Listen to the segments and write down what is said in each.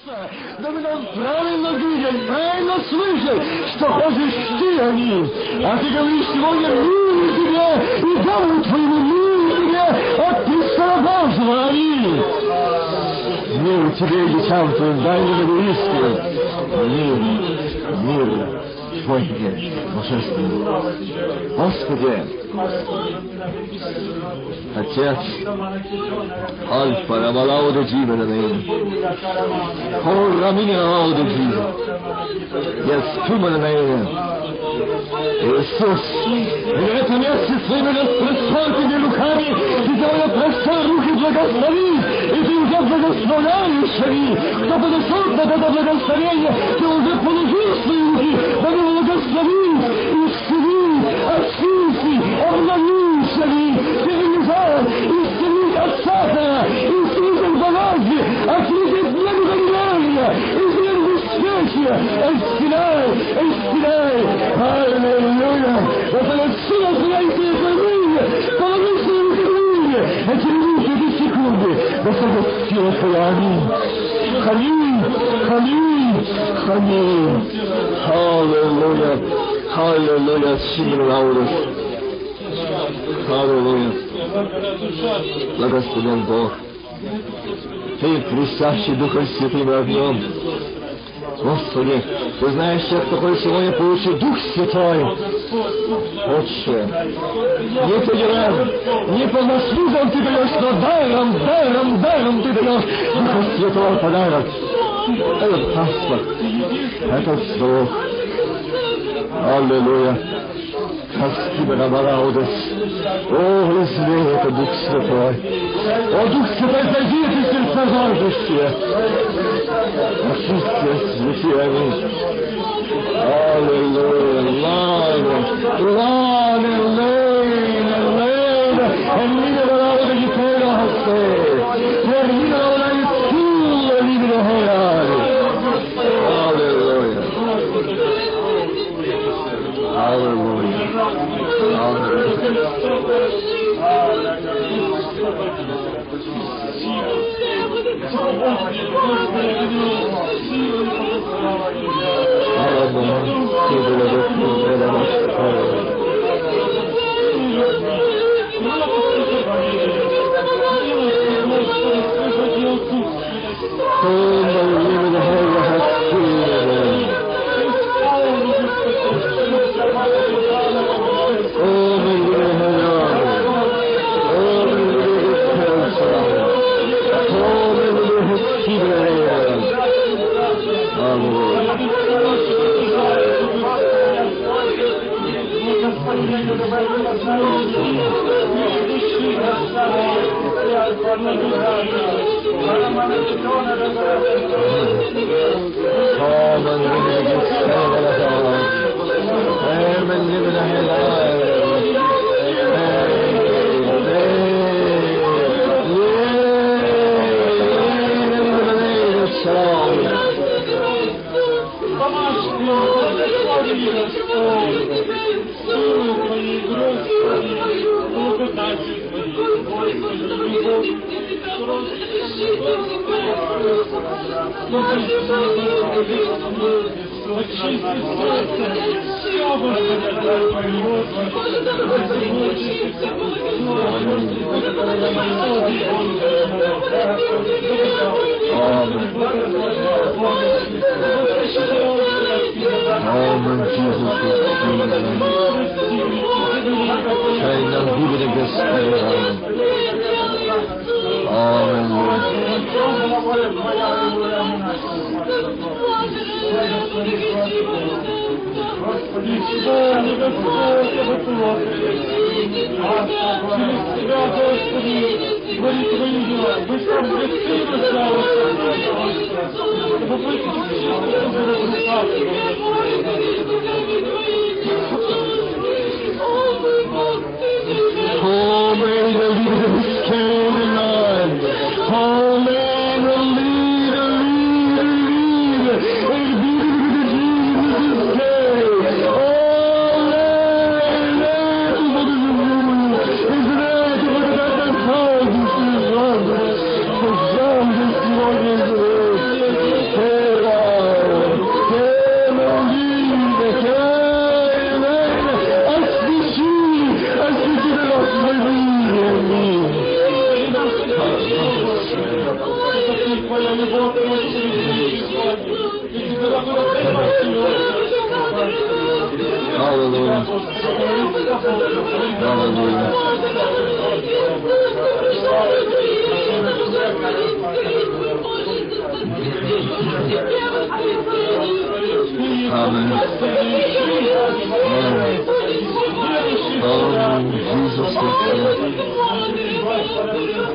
Иисуса, дабы нам правильно видеть, правильно слышать, что хочешь ты о них. А ты говоришь сегодня мир тебе, и дому твоему мир тебе от Христа Божьего. Аминь. Мир тебе, детям твоим, дай мне близким. Мир, мир. Твой мир, божественный. Господи, Отец, Альфа, Равалау де Джима на нем. Хорра Минерау де Джима. На. Иисус, и это место своими распространными руками ты довольно простой руки благослови, и ты уже благословляешь они. Кто подошел под это благословение, ты уже положил свои руки, да благослови, исцели, очисти, обнови шаги, цивилизар, исцели от сахара, исцели сила твоя, аминь. Хамин, хамин, хамин. Аллилуйя, аллилуйя, Симон Лаурус. Аллилуйя. Благословен Бог. Ты, присящий Духом Святым огнем. Господи, Ты знаешь тех, кто сегодня получить Дух Святой. Отче, не по делам, не по заслугам Ты даешь, но даром, даром, даром Ты даешь Духа Святого подарок. Этот паспорт, этот слух. Аллилуйя. Спасибо на Балаудес. О, излей это Дух Святой. О, Дух Святой, зайди в сердца Jesus Christ is heaven. Hallelujah, Lord. Lord, Elaine, Elaine. Hermine beraber gitmeyle hasta. Hermine beraber gitmeyle libre hayal. Hallelujah. Hallelujah. Hallelujah. Allah'ım, kuduracak, kuduracak, kuduracak. Oh, Amen, Jesus, give Аллилуйя. Аллилуйя. Amen. Amen. Oh, Jesus, thank you.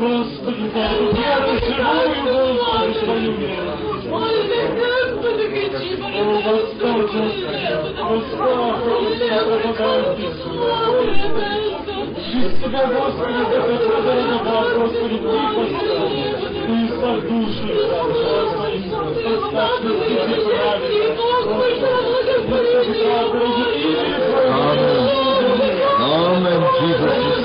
Господи, я живую Господи, свою Через Тебя, Господи, за это дорога, Господи, Ты, Ты исправь души, Господи, поставь на пути правильно, Господи, дорогие имя Твое, Amen, Jesus is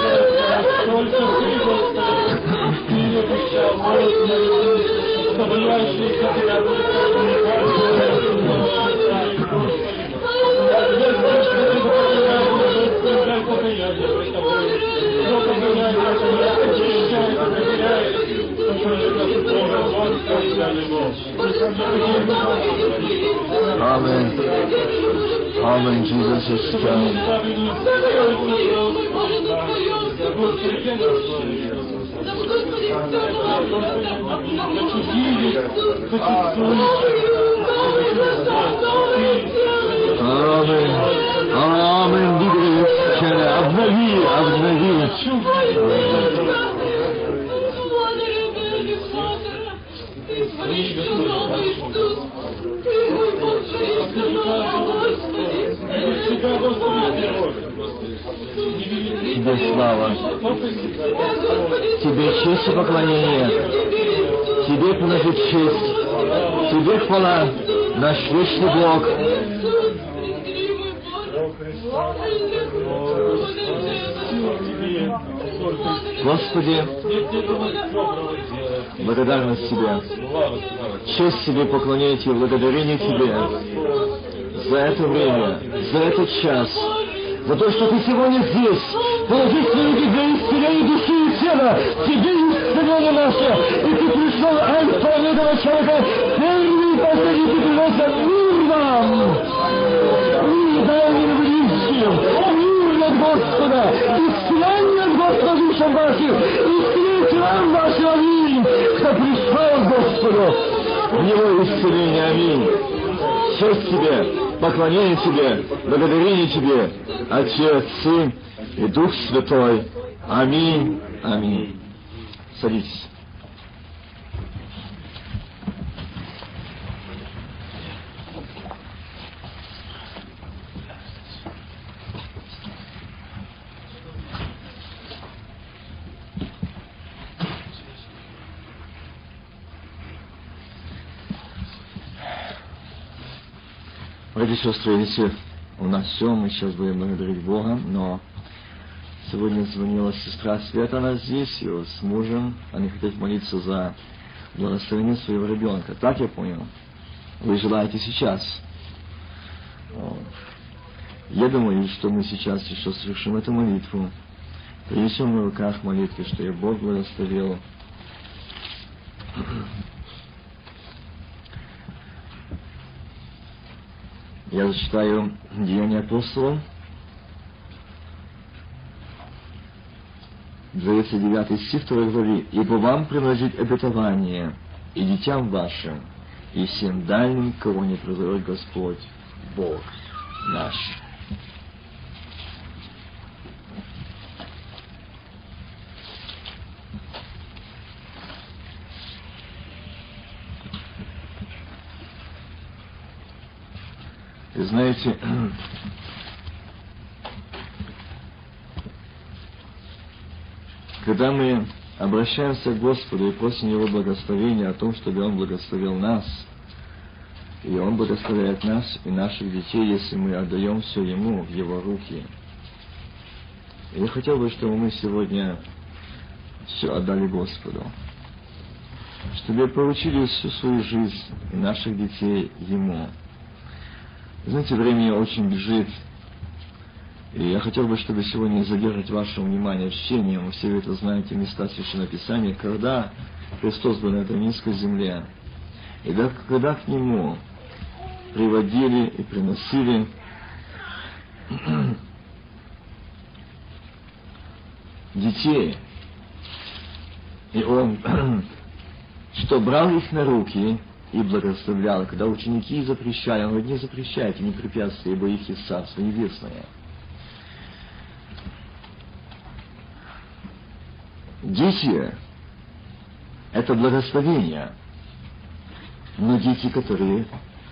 King. Только Ты, Господи, Ты обещал, Господи, оставляющий Тебя, Amen. Amen, Jesus is King. Amen. Amen, двигай исчеря. Обнови, обнови. Тебе слава. Тебе честь и поклонение. Тебе принадлежит честь. Тебе хвала, наш вечный Бог. Господи, благодарность Тебе. Честь Тебе, поклонение Тебе, благодарение Тебе за это время, за этот час, за то, что Ты сегодня здесь, положи свои руки для исцеления души и тела, Тебе исцеление наше, и Ты пришел альфа омега человека, первый и последний Ты приносит мир нам, мир дай мир близким, мир от Господа, исцеление от Господа душам вашим, исцеление телам вашим, аминь, кто пришел к Господу, в Его исцеление, аминь. Честь Тебе, поклонение Тебе, благодарение Тебе, Отец, Сын и Дух Святой. Аминь, аминь. Садитесь. Братья и сестры, если у нас все, мы сейчас будем благодарить Бога, но сегодня звонила сестра Света, она здесь, вот с мужем, они хотят молиться за благословение своего ребенка. Так я понял? Вы желаете сейчас? Я думаю, что мы сейчас еще совершим эту молитву. Принесем на руках молитвы, что я Бог благословил. Я зачитаю Деяния апостолов, 29 стих 2 главе. «Ибо вам принадлежит обетование и детям вашим, и всем дальним, кого не призовет Господь, Бог наш». И знаете, когда мы обращаемся к Господу и просим Его благословения о том, чтобы Он благословил нас. И Он благословляет нас и наших детей, если мы отдаем все Ему в Его руки. Я хотел бы, чтобы мы сегодня все отдали Господу. Чтобы поручили всю свою жизнь и наших детей Ему. Знаете, время очень бежит, и я хотел бы, чтобы сегодня задержать ваше внимание чтением, вы все это знаете, места Священного Писания, когда Христос был на этой низкой земле, и когда к Нему приводили и приносили детей, и Он что брал их на руки и благословлял. Когда ученики запрещали, он говорит, не запрещайте, не препятствуйте, ибо их есть Царство Небесное. Дети – это благословение, но дети, которые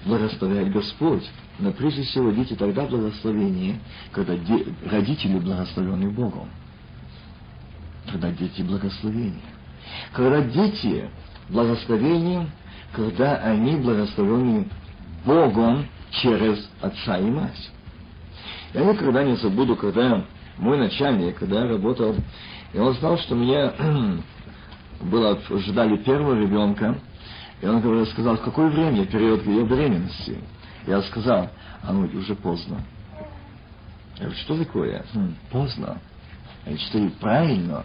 благословляет Господь, но прежде всего дети тогда благословение, когда де- родители благословлены Богом. Когда дети благословения. Когда дети благословением, когда они благословлены Богом через отца и мать. Я никогда не забуду, когда мой начальник, когда я работал, и он знал, что меня было, ждали первого ребенка, и он говорил, сказал, в какое время, период ее беременности? Я сказал, а ну, уже поздно. Я говорю, что такое? Хм, поздно. Я говорю, что и правильно,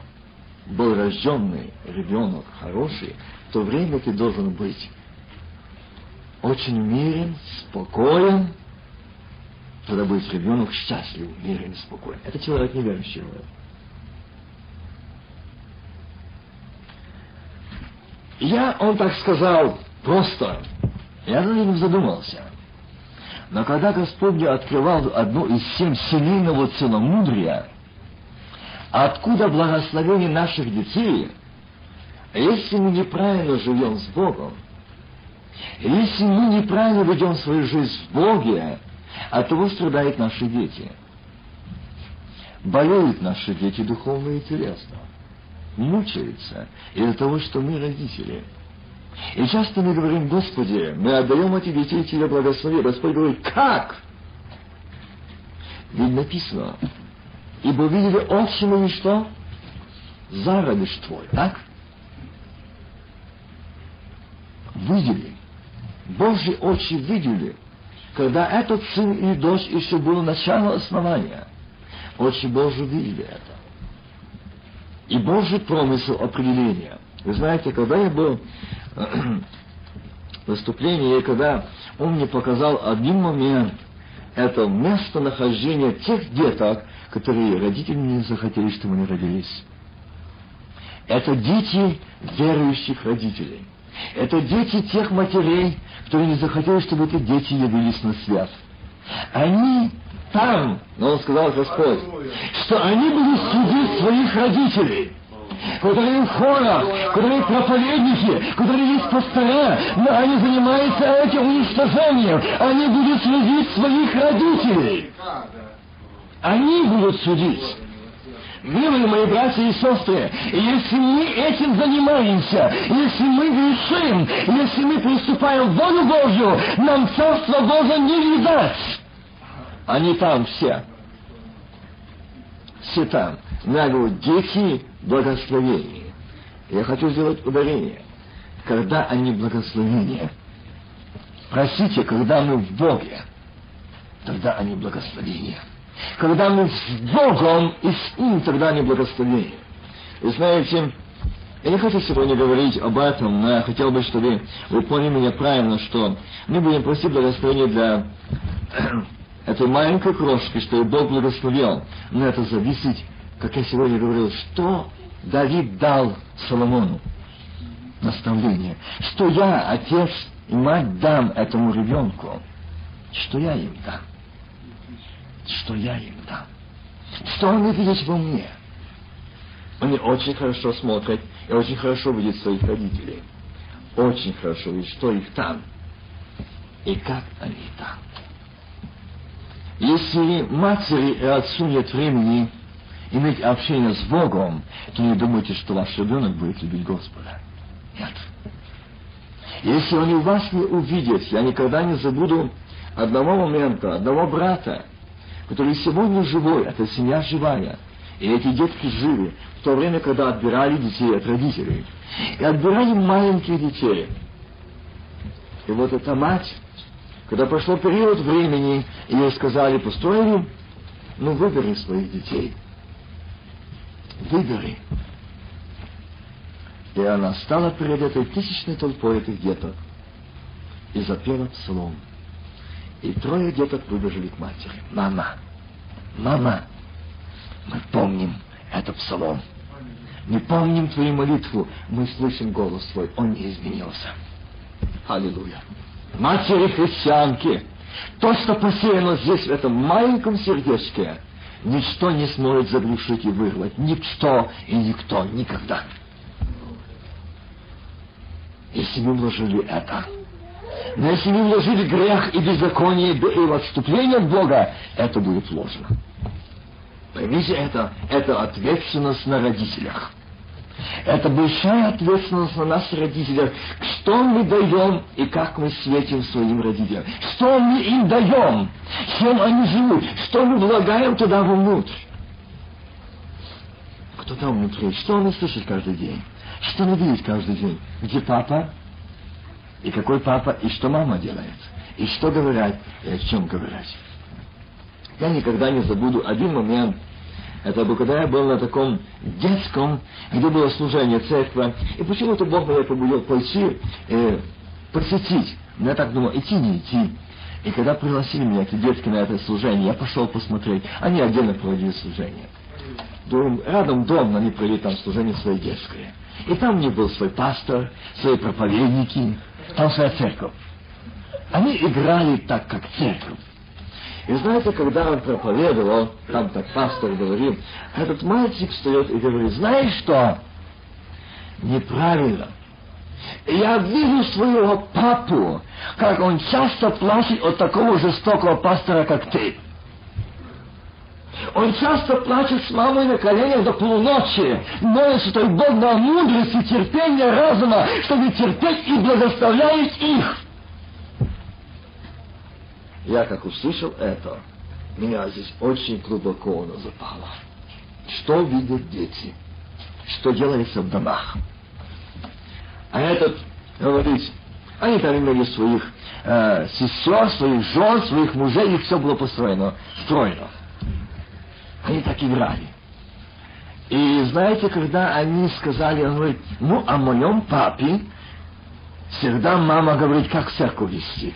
был рожденный ребенок хороший, то время ты должен быть очень мирен, спокоен, тогда будет ребенок счастлив, мирен, спокоен. Это человек неверующий человек. Я, он так сказал, просто. Я над этим задумался. Но когда Господь мне открывал одну из семь семейного целомудрия, откуда благословение наших детей, если мы неправильно живем с Богом, если мы неправильно ведем свою жизнь в Боге, от того страдают наши дети. Болеют наши дети духовно и телесно мучается из-за того, что мы родители. И часто мы говорим, Господи, мы отдаем эти детей Тебе благослови. Господь говорит, как? Ведь написано, ибо видели отче мои что? Зародыш твой, так? Видели. Божьи очи видели, когда этот сын и дочь еще было начало основания. Очи Божьи видели это и Божий промысел определения. Вы знаете, когда я был выступлении, и когда он мне показал один момент, это местонахождение тех деток, которые родители не захотели, чтобы они родились. Это дети верующих родителей. Это дети тех матерей, которые не захотели, чтобы эти дети явились на свет. Они там, но он сказал Господь, что они будут судить своих родителей которые в хорах, которые проповедники, которые есть пастора, но они занимаются этим уничтожением. Они будут судить своих родителей. Они будут судить. Милые мои братья и сестры, если мы этим занимаемся, если мы грешим, если мы приступаем в волю Божью, нам Царство Божие не видать. Они там все. Все там. Я говорю, дети благословения. Я хочу сделать ударение. Когда они благословения. Простите, когда мы в Боге, тогда они благословения. Когда мы с Богом и с Ним, тогда они благословения. И знаете, я не хочу сегодня говорить об этом, но я хотел бы, чтобы вы поняли меня правильно, что мы будем просить благословения для этой маленькой крошки, что и Бог благословил. Но это зависит, как я сегодня говорил, что Давид дал Соломону наставление. Что я, отец и мать, дам этому ребенку. Что я им дам. Что я им дам. Что он видит во мне. Они очень хорошо смотрят и очень хорошо видят своих родителей. Очень хорошо видят, что их там. И как они там. Если матери и отцу нет времени, иметь общение с Богом, то не думайте, что ваш ребенок будет любить Господа. Нет. Если он и вас не увидит, я никогда не забуду одного момента, одного брата, который сегодня живой, эта семья живая, и эти детки живы, в то время, когда отбирали детей от родителей. И отбирали маленьких детей. И вот эта мать, когда прошло период времени, ей сказали, построили, ну выбери своих детей. Выбери. И она стала перед этой тысячной толпой этих деток и запела псалом. И трое деток выбежали к матери. Мама, мама, мы помним это псалом. Мы помним твою молитву, мы слышим голос твой, он не изменился. Аллилуйя. Матери христианки, то, что посеяно здесь, в этом маленьком сердечке, ничто не сможет заглушить и вырвать. Ничто и никто никогда. Если мы вложили это, но если мы вложили грех и беззаконие и отступление от Бога, это будет ложно. Поймите это, это ответственность на родителях. Это большая ответственность на нас, родителях, что мы даем и как мы светим своим родителям. Что мы им даем, чем они живут, что мы влагаем туда внутрь. Кто там внутри? Что он слышит каждый день? Что он видит каждый день? Где папа? И какой папа? И что мама делает? И что говорят? И о чем говорить? Я никогда не забуду один момент, это был, когда я был на таком детском, где было служение церкви. И почему-то Бог меня побудил пойти, э, посетить. Но я так думал, идти, не идти. И когда пригласили меня, эти детки, на это служение, я пошел посмотреть. Они отдельно проводили служение. Дом, рядом дом, они провели там служение своей детское. И там у них был свой пастор, свои проповедники, там своя церковь. Они играли так, как церковь. И знаете, когда он проповедовал, там так пастор говорил, этот мальчик встает и говорит, знаешь что? Неправильно. Я вижу своего папу, как он часто плачет от такого жестокого пастора, как ты. Он часто плачет с мамой на коленях до полуночи, молится, что Бог дал мудрости, терпения, разума, чтобы терпеть и благословляет их. Я как услышал это, меня здесь очень глубоко оно запало. Что видят дети? Что делается в домах? А этот говорит, они там имели своих э, сестер, своих жен, своих мужей, их все было построено, строено. Они так играли. И знаете, когда они сказали, он говорит, ну, о моем папе всегда мама говорит, как церковь вести.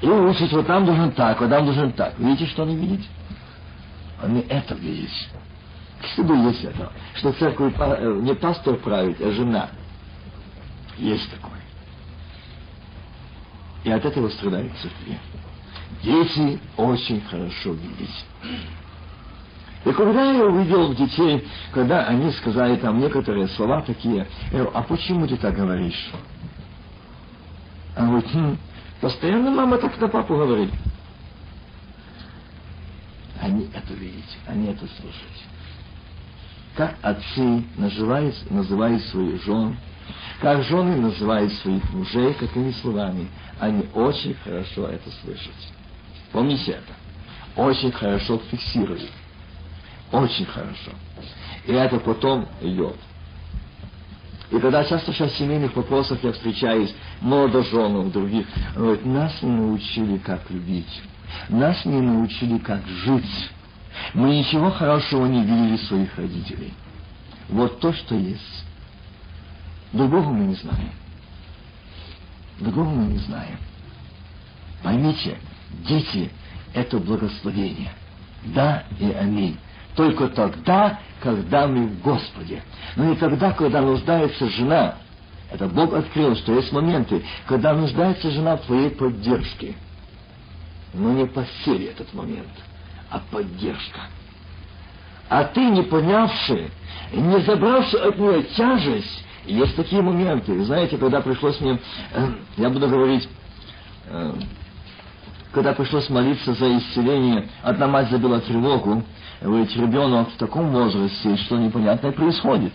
И учить, вот там должен так, вот там должен так. Видите, что они видят? Они это видят. Всюду есть это. Что церковь э, не пастор правит, а жена. Есть такое. И от этого страдает церкви. Дети очень хорошо видеть. И когда я увидел детей, когда они сказали там некоторые слова такие, я говорю, а почему ты так говоришь? Он говорит, хм, Постоянно мама так на папу говорит. Они это видят, они это слушают. Как отцы называют, называют своих жен, как жены называют своих мужей, какими словами, они очень хорошо это слышат. Помните это. Очень хорошо фиксируют. Очень хорошо. И это потом идет. И когда часто в семейных вопросах я встречаюсь молодоженов других, говорят, нас не научили, как любить. Нас не научили, как жить. Мы ничего хорошего не видели своих родителей. Вот то, что есть. Другого мы не знаем. Другого мы не знаем. Поймите, дети — это благословение. Да и аминь. Только тогда, когда мы в Господе. Но не тогда, когда нуждается жена. Это Бог открыл, что есть моменты, когда нуждается жена в твоей поддержке. Но не постели этот момент, а поддержка. А ты, не понявший, не забравший от нее тяжесть, есть такие моменты. Знаете, когда пришлось мне, э, я буду говорить, э, когда пришлось молиться за исцеление, одна мать забила тревогу, говорит, ребенок в таком возрасте, что непонятное происходит.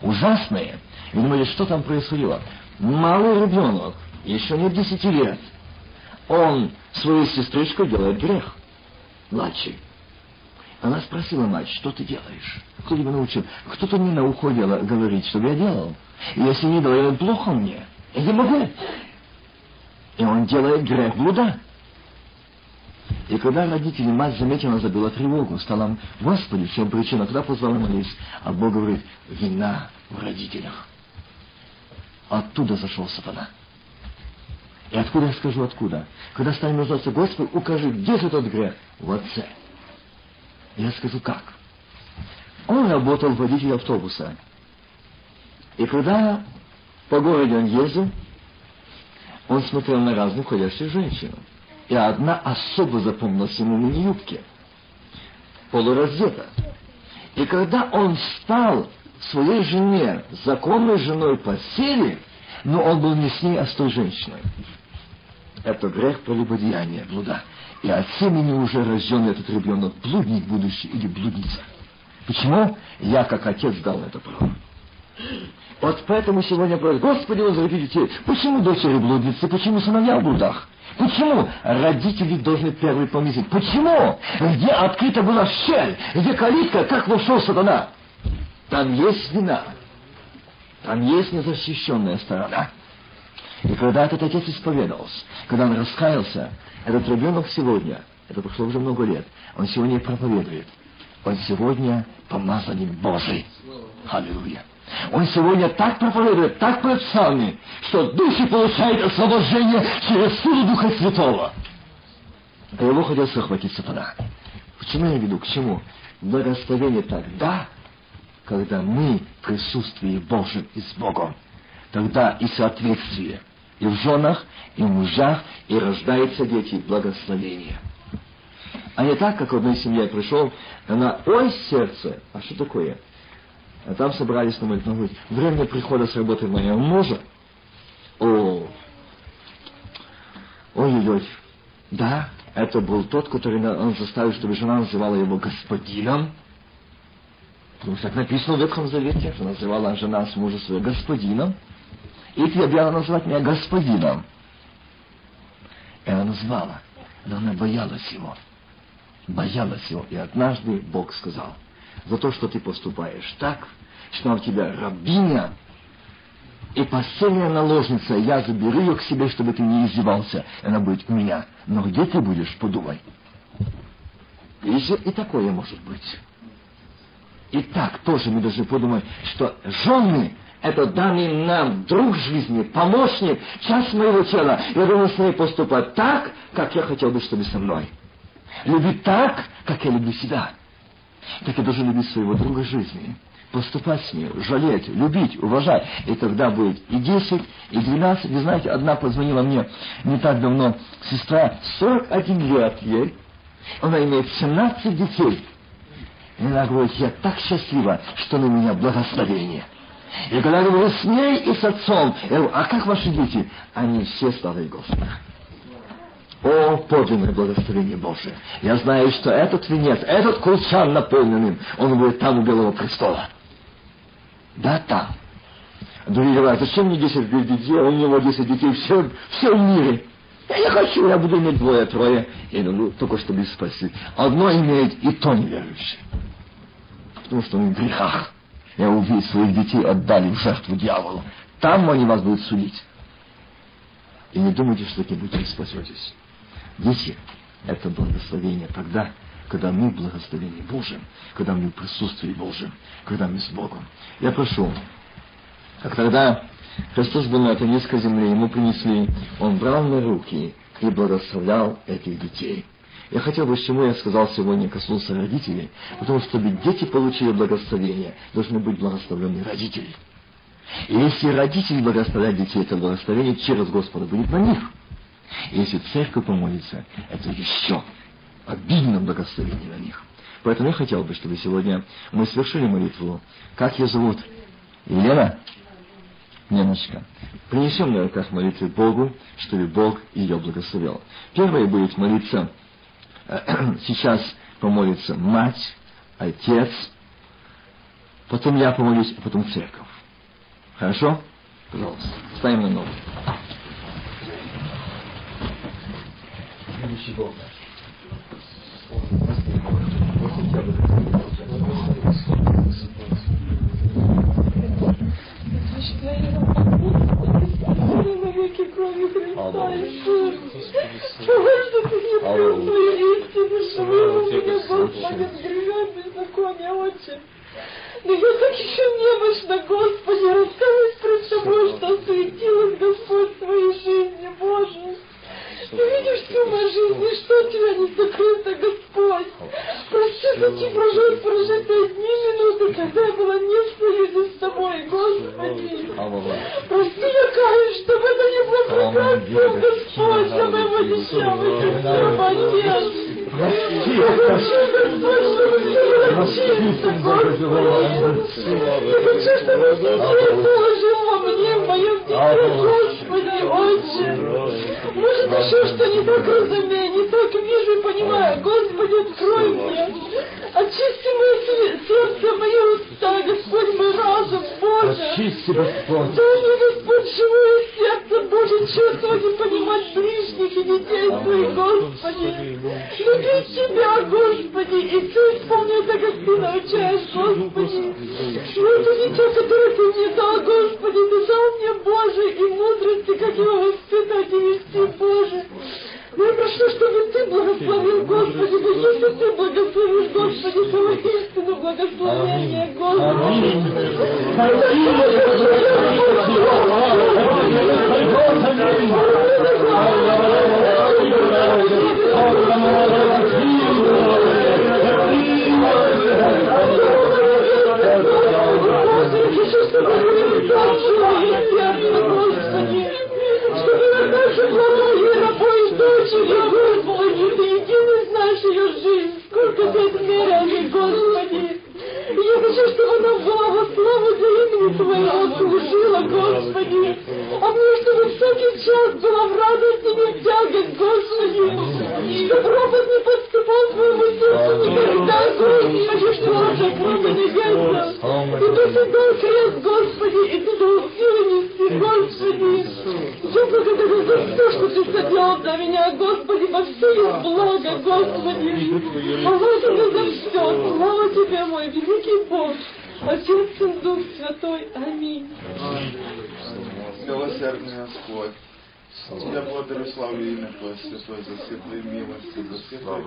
Ужасное. И думали, что там происходило. Малый ребенок, еще не десяти лет, он свою сестричку делает грех. Младший. Она спросила мать, что ты делаешь? Кто тебя научил? Кто-то мне на ухо говорит, что я делал. И если не делаю, плохо мне. Я не могу. И он делает грех блуда. И когда родители, мать заметила, забила тревогу, стала, Господи, в чем причина? Когда позвала молись, а Бог говорит, вина в родителях. Оттуда зашел сатана. И откуда я скажу, откуда? Когда станем называться, Господи, укажи, где же тот грех? В отце. Я скажу, как? Он работал водителем автобуса. И когда по городу он ездил, он смотрел на разных ходящих женщин. И одна особо запомнилась ему в мини-юбке, полураздета. И когда он стал своей жене, законной женой постели, но он был не с ней, а с той женщиной. Это грех прелюбодеяния, блуда. И от семени уже рожден этот ребенок, блудник будущий или блудница. Почему? Я, как отец, дал это право. Вот поэтому сегодня просят, Господи, возврати детей. Почему дочери блудницы? Почему сыновья в блудах? Почему родители должны первый помыслить? Почему? Где открыта была щель? Где калитка? Как вошел сатана? Там есть вина. Там есть незащищенная сторона. И когда этот отец исповедовался, когда он раскаялся, этот ребенок сегодня, это прошло уже много лет, он сегодня проповедует. Он сегодня помазанник Божий. Аллилуйя. Он сегодня так проповедует, так псалми, что души получают освобождение через силу Духа Святого. А его хотел захватить сатана. Почему я веду? К чему? Благословение тогда, когда мы в присутствии Божьем и с Богом. Тогда и соответствие и в женах, и в мужах, и рождаются дети благословения. А не так, как в одной семье пришел, она, ой, сердце, а что такое? А там собрались на молитву, говорит, время прихода с работы моего мужа. О, ой-ой-ой, да, это был тот, который он заставил, чтобы жена называла его господином. Потому что так написано в Ветхом Завете, что называла жена с мужем своего господином. И ты объявила называть меня господином. И она назвала, но она боялась его. Боялась его. И однажды Бог сказал, за то, что ты поступаешь так, что у тебя рабиня и постельная наложница, я заберу ее к себе, чтобы ты не издевался, и она будет у меня. Но где ты будешь, подумай. Еще и такое может быть. И так тоже мы должны подумать, что жены — это данный нам друг жизни, помощник, часть моего тела. Я должен с ней поступать так, как я хотел бы, чтобы со мной. Любить так, как я люблю себя. Так я должен любить своего друга жизни поступать с ней, жалеть, любить, уважать. И тогда будет и 10, и 12. Вы знаете, одна позвонила мне не так давно, сестра, 41 лет ей, она имеет 17 детей. И она говорит, я так счастлива, что на меня благословение. И когда я говорю с ней и с отцом, я говорю, а как ваши дети? Они все славы Господа. О, подлинное благословение Божие! Я знаю, что этот венец, этот кулчан наполненным, он будет там у Белого престола. Да, там. Другие говорят, зачем мне 10 детей, у него 10 детей, все, все в мире. Я не хочу, я буду иметь двое, трое. Я ну, только чтобы спасти. Одно имеет и то неверующий. Потому что он в грехах. Я увидел, своих детей отдали в жертву дьяволу. Там они вас будут судить. И не думайте, что таким путем спасетесь. Дети, это благословение тогда, когда мы в благословении когда мы в присутствии Божьем, когда мы с Богом. Я прошу, как тогда Христос был на этой низкой земле, ему принесли, он брал на руки и благословлял этих детей. Я хотел бы, чему я сказал сегодня, коснулся родителей, потому что чтобы дети получили благословение, должны быть благословлены родители. И если родители благословляют детей, это благословение через Господа будет на них. Если церковь помолится, это еще обильно благословение на них. Поэтому я хотел бы, чтобы сегодня мы совершили молитву. Как ее зовут? Елена? немножко. Принесем на руках молитвы Богу, чтобы Бог ее благословил. Первое будет молиться, сейчас помолится мать, отец, потом я помолюсь, а потом церковь. Хорошо? Пожалуйста, ставим на ногу. Любящий Бог наш. навеки крови Христа Иисус. Что ты не открыл свою истину, что вывел меня, Господи, с грехом беззакония, Отче. Но я так еще немощна, Господи, раскаюсь пред Тобой, что осветилась, Господь, в своей жизни, Боже. Ты видишь всю мою жизнь, ничто Тебя не закрыто, Господь. Прости, зачем прожить, прожить одни минуты, когда я была не в союзе с Тобой, Господи. Прости, я каюсь, чтобы это не было препятствием, Господь, для моего десятого сердца, Отец. Прости, Господь. Я хочу, чтобы все положил во мне, в моем дитя, Господи, Отче. Может, еще что не так разумею, не так вижу и понимаю. Господи, открой мне. Очисти мое сердце, мои уста, Господь, мой разум, Боже. Очисти, Господь. Дай мне, Господь, живое сердце, Боже, чувствовать и понимать ближних и детей своих, Господи. Любить Тебя, Господи, и все исполнять так, как Ты научаешь, Господи. И это дитя, которое Ты мне дал, Господи, Ты дал мне, Боже, и мудрости, как его воспитать и вести, Боже. Я прошу, чтобы Ты благословил, Господи, да если Ты благословишь, Господи, то истину благословение, Господи. Чтобы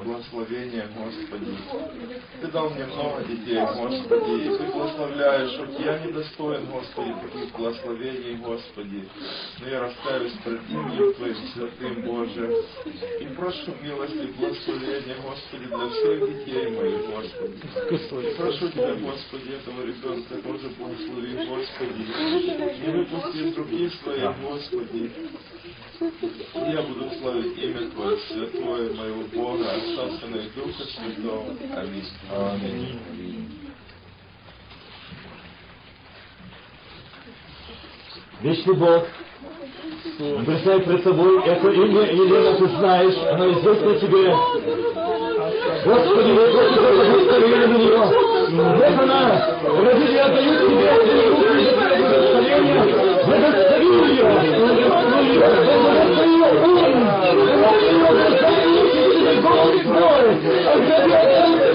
благословения, Господи. Ты дал мне много детей, Господи, и Ты благословляешь, вот я недостоин, Господи, таких благословений, Господи. Но я раскаюсь пред именем Твоим святым, Боже, и прошу милости и благословения, Господи, для всех детей моих, Господи. И прошу Тебя, Господи, этого ребенка тоже благослови, Господи. Не выпусти из руки своих, Господи. Я буду славить имя Твое, святое моего Бога, Отца, Сына и Духа Святого. Аминь. Аминь. Вечный Бог, бросай пред собой это имя, Елена, ты знаешь, оно известно тебе. Господи, вот Господи, благословение на нее. Вот она, родители отдают тебе это благословение. Благослови. Благослови. Благослови. Благослови благословение. Голос твой.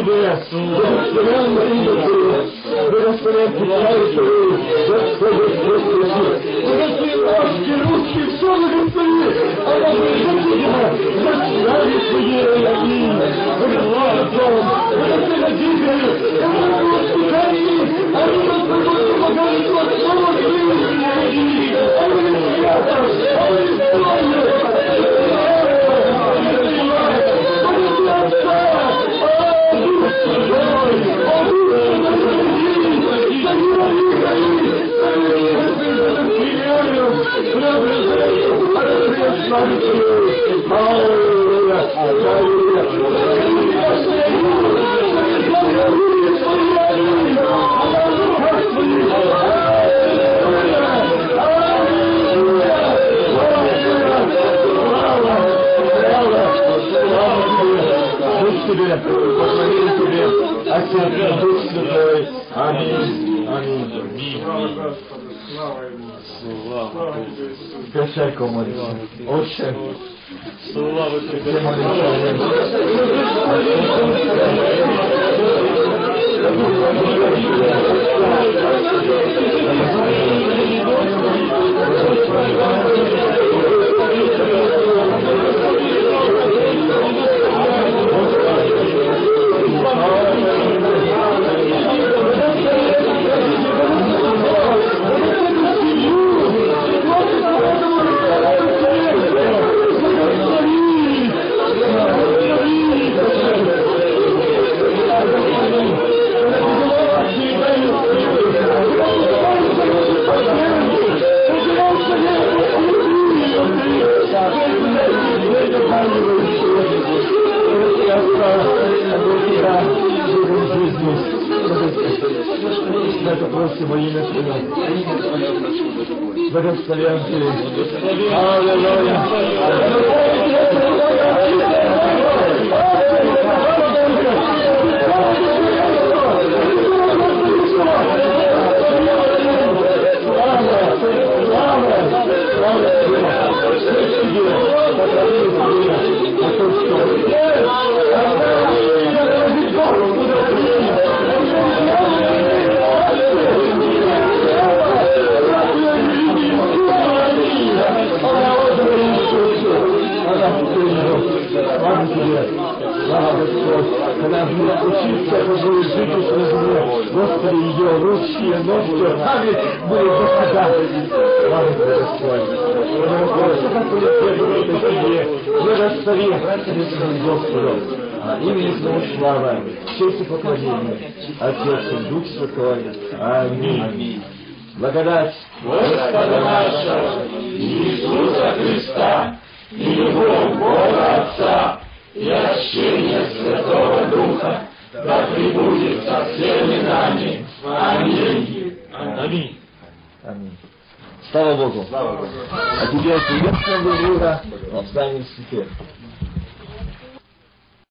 Отдаем Тебе благословенное имя Твое, благословен Твое, Господи, Господи, благослови ножки, руки, все благослови, Тебя застави Твоей имя, глазом, родителей, Господи, они Господи, помогают Господи, ее ручьи, ножки, руками будет достигать. Слава Господь. Благослови, благослови Господу, имени Своему слава, честь и поклонение, Отец и Дух Святой. Аминь. Благодать Господа нашего Иисуса Христа и любовь Бога Отца и общение Святого Духа да пребудет со всеми нами. Аминь. Аминь. Аминь. Слава Богу. А теперь приветствуем друг друга в Славе Святе.